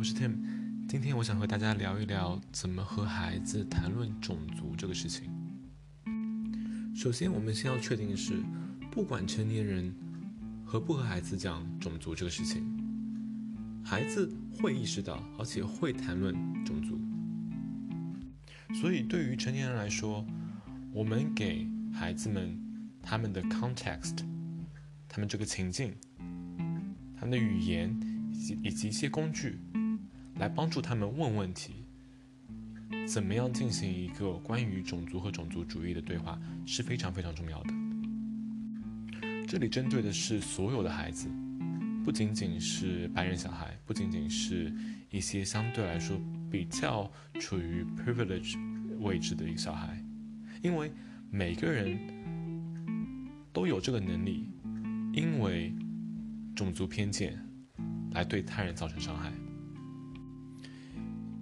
我是 Tim，今天我想和大家聊一聊怎么和孩子谈论种族这个事情。首先，我们先要确定的是，不管成年人和不和孩子讲种族这个事情，孩子会意识到，而且会谈论种族。所以，对于成年人来说，我们给孩子们他们的 context，他们这个情境，他们的语言以及以及一些工具。来帮助他们问问题，怎么样进行一个关于种族和种族主义的对话是非常非常重要的。这里针对的是所有的孩子，不仅仅是白人小孩，不仅仅是一些相对来说比较处于 privilege 位置的一个小孩，因为每个人都有这个能力，因为种族偏见来对他人造成伤害。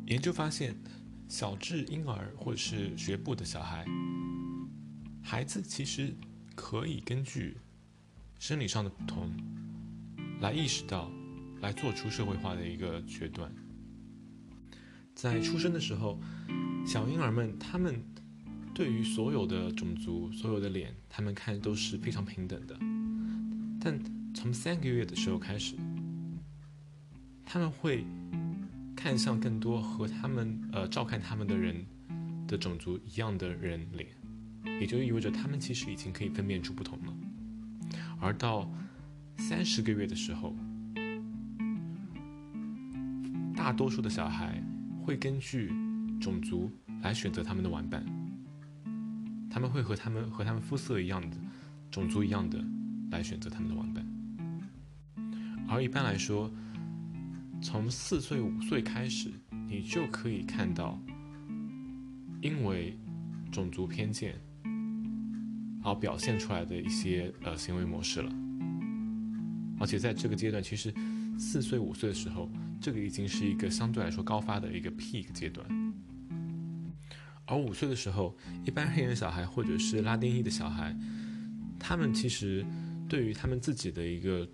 研究发现，小智婴儿或者是学步的小孩，孩子其实可以根据生理上的不同，来意识到，来做出社会化的一个决断。在出生的时候，小婴儿们他们对于所有的种族、所有的脸，他们看都是非常平等的。但从三个月的时候开始，他们会。看向更多和他们呃照看他们的人的种族一样的人脸，也就意味着他们其实已经可以分辨出不同了。而到三十个月的时候，大多数的小孩会根据种族来选择他们的玩伴，他们会和他们和他们肤色一样的种族一样的来选择他们的玩伴。而一般来说。从四岁五岁开始，你就可以看到，因为种族偏见而表现出来的一些呃行为模式了。而且在这个阶段，其实四岁五岁的时候，这个已经是一个相对来说高发的一个 peak 阶段。而五岁的时候，一般黑人小孩或者是拉丁裔的小孩，他们其实对于他们自己的一个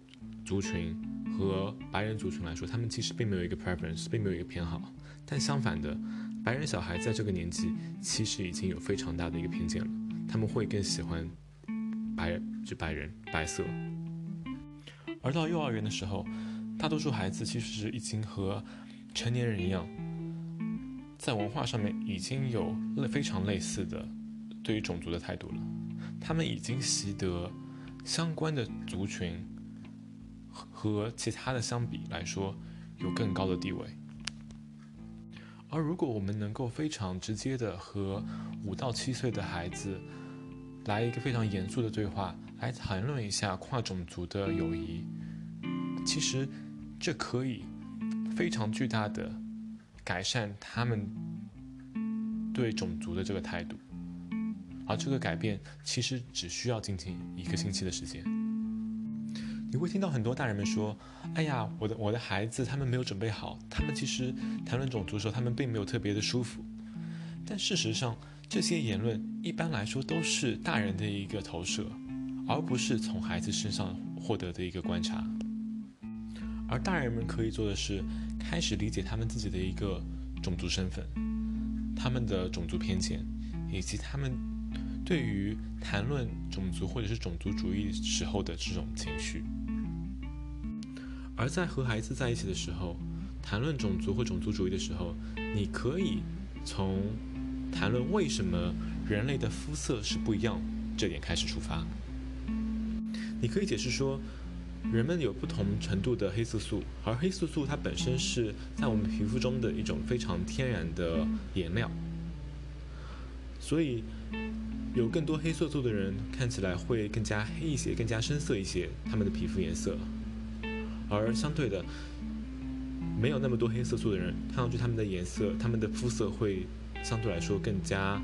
族群。和白人族群来说，他们其实并没有一个 preference，并没有一个偏好。但相反的，白人小孩在这个年纪其实已经有非常大的一个偏见了，他们会更喜欢白人，就白人白色。而到幼儿园的时候，大多数孩子其实是已经和成年人一样，在文化上面已经有类非常类似的对于种族的态度了，他们已经习得相关的族群。和其他的相比来说，有更高的地位。而如果我们能够非常直接的和五到七岁的孩子来一个非常严肃的对话，来谈论一下跨种族的友谊，其实这可以非常巨大的改善他们对种族的这个态度。而这个改变其实只需要仅仅一个星期的时间。你会听到很多大人们说：“哎呀，我的我的孩子，他们没有准备好。他们其实谈论种族的时候，他们并没有特别的舒服。”但事实上，这些言论一般来说都是大人的一个投射，而不是从孩子身上获得的一个观察。而大人们可以做的是，开始理解他们自己的一个种族身份，他们的种族偏见，以及他们对于谈论种族或者是种族主义时候的这种情绪。而在和孩子在一起的时候，谈论种族或种族主义的时候，你可以从谈论为什么人类的肤色是不一样这点开始出发。你可以解释说，人们有不同程度的黑色素，而黑色素它本身是在我们皮肤中的一种非常天然的颜料，所以有更多黑色素的人看起来会更加黑一些，更加深色一些，他们的皮肤颜色。而相对的，没有那么多黑色素的人，看上去他们的颜色、他们的肤色会相对来说更加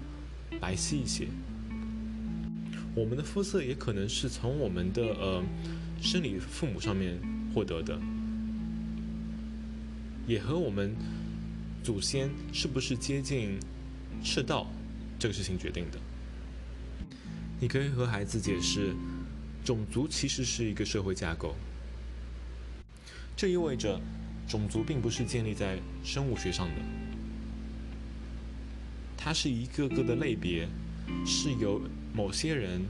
白皙一些。我们的肤色也可能是从我们的呃生理父母上面获得的，也和我们祖先是不是接近赤道这个事情决定的。你可以和孩子解释，种族其实是一个社会架构。这意味着，种族并不是建立在生物学上的，它是一个个的类别，是由某些人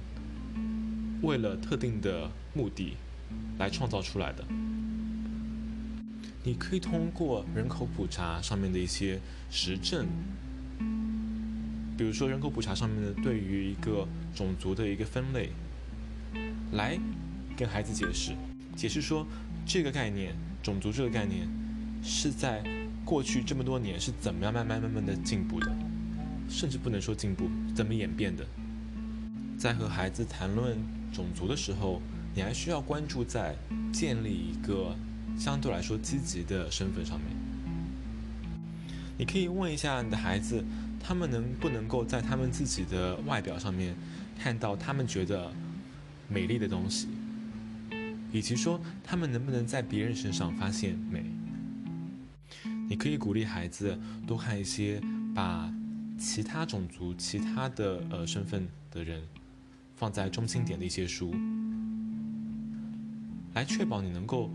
为了特定的目的来创造出来的。你可以通过人口普查上面的一些实证，比如说人口普查上面的对于一个种族的一个分类，来跟孩子解释，解释说这个概念。种族这个概念是在过去这么多年是怎么样慢慢慢慢的进步的，甚至不能说进步，怎么演变的？在和孩子谈论种族的时候，你还需要关注在建立一个相对来说积极的身份上面。你可以问一下你的孩子，他们能不能够在他们自己的外表上面看到他们觉得美丽的东西？以及说他们能不能在别人身上发现美？你可以鼓励孩子多看一些把其他种族、其他的呃身份的人放在中心点的一些书，来确保你能够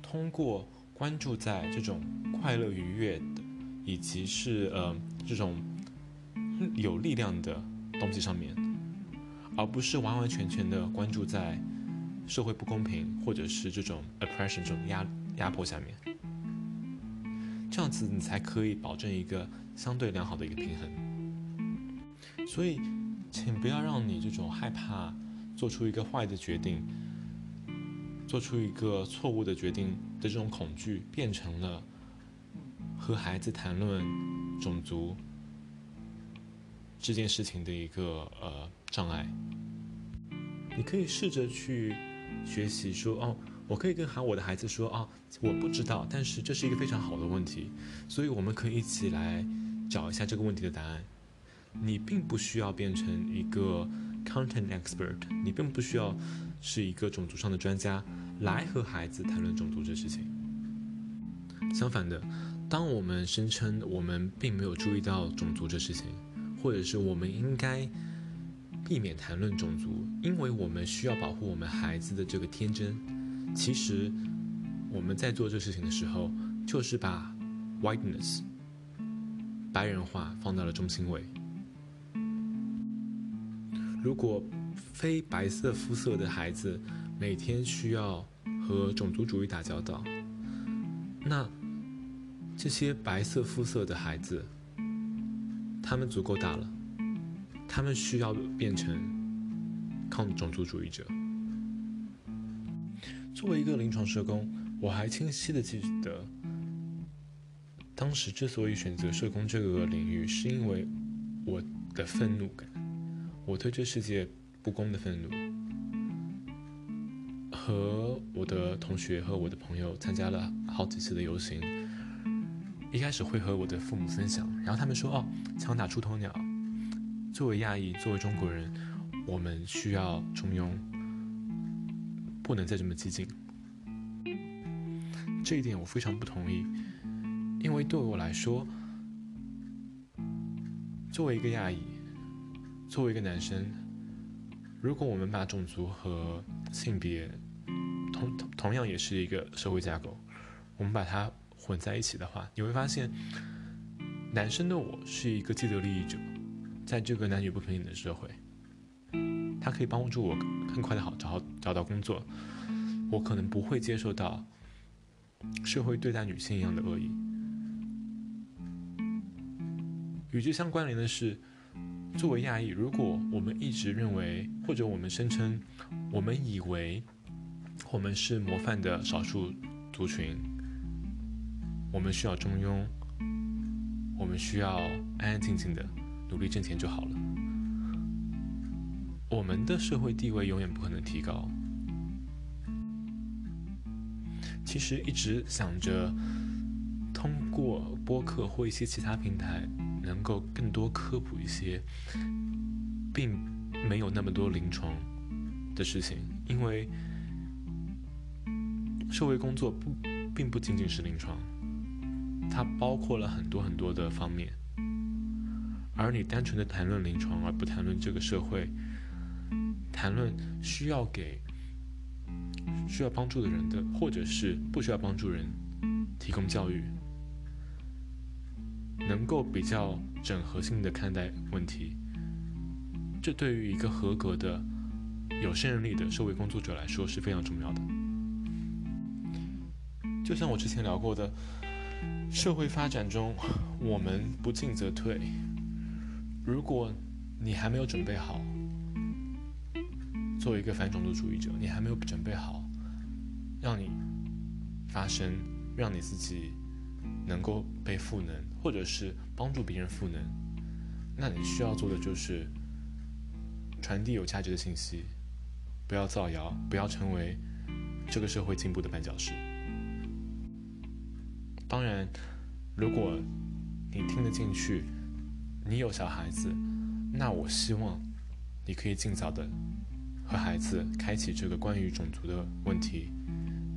通过关注在这种快乐愉悦的，以及是呃这种有力量的东西上面，而不是完完全全的关注在。社会不公平，或者是这种 oppression 这种压压迫下面，这样子你才可以保证一个相对良好的一个平衡。所以，请不要让你这种害怕做出一个坏的决定，做出一个错误的决定的这种恐惧，变成了和孩子谈论种族这件事情的一个呃障碍。你可以试着去。学习说哦，我可以跟喊我的孩子说哦，我不知道，但是这是一个非常好的问题，所以我们可以一起来找一下这个问题的答案。你并不需要变成一个 content expert，你并不需要是一个种族上的专家来和孩子谈论种族这事情。相反的，当我们声称我们并没有注意到种族这事情，或者是我们应该。避免谈论种族，因为我们需要保护我们孩子的这个天真。其实我们在做这事情的时候，就是把 whiteness 白人化放到了中心位。如果非白色肤色的孩子每天需要和种族主义打交道，那这些白色肤色的孩子，他们足够大了。他们需要变成抗种族主义者。作为一个临床社工，我还清晰的记得，当时之所以选择社工这个领域，是因为我的愤怒感，我对这世界不公的愤怒，和我的同学和我的朋友参加了好几次的游行，一开始会和我的父母分享，然后他们说：“哦，枪打出头鸟。”作为亚裔，作为中国人，我们需要中庸，不能再这么激进。这一点我非常不同意，因为对我来说，作为一个亚裔，作为一个男生，如果我们把种族和性别同同样也是一个社会架构，我们把它混在一起的话，你会发现，男生的我是一个既得利益者。在这个男女不平等的社会，他可以帮助我更快的好找找到工作。我可能不会接受到社会对待女性一样的恶意。与之相关联的是，作为亚裔，如果我们一直认为，或者我们声称，我们以为我们是模范的少数族群，我们需要中庸，我们需要安安静静的。努力挣钱就好了。我们的社会地位永远不可能提高。其实一直想着通过播客或一些其他平台，能够更多科普一些，并没有那么多临床的事情，因为社会工作不并不仅仅是临床，它包括了很多很多的方面。而你单纯的谈论临床，而不谈论这个社会，谈论需要给需要帮助的人的，或者是不需要帮助人，提供教育，能够比较整合性的看待问题，这对于一个合格的、有胜任力的社会工作者来说是非常重要的。就像我之前聊过的，社会发展中，我们不进则退。如果你还没有准备好，作为一个反种族主义者，你还没有准备好，让你发声，让你自己能够被赋能，或者是帮助别人赋能，那你需要做的就是传递有价值的信息，不要造谣，不要成为这个社会进步的绊脚石。当然，如果你听得进去，你有小孩子，那我希望你可以尽早的和孩子开启这个关于种族的问题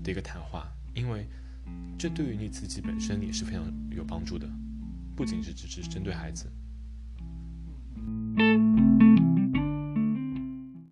的一个谈话，因为这对于你自己本身也是非常有帮助的，不仅是只是针对孩子。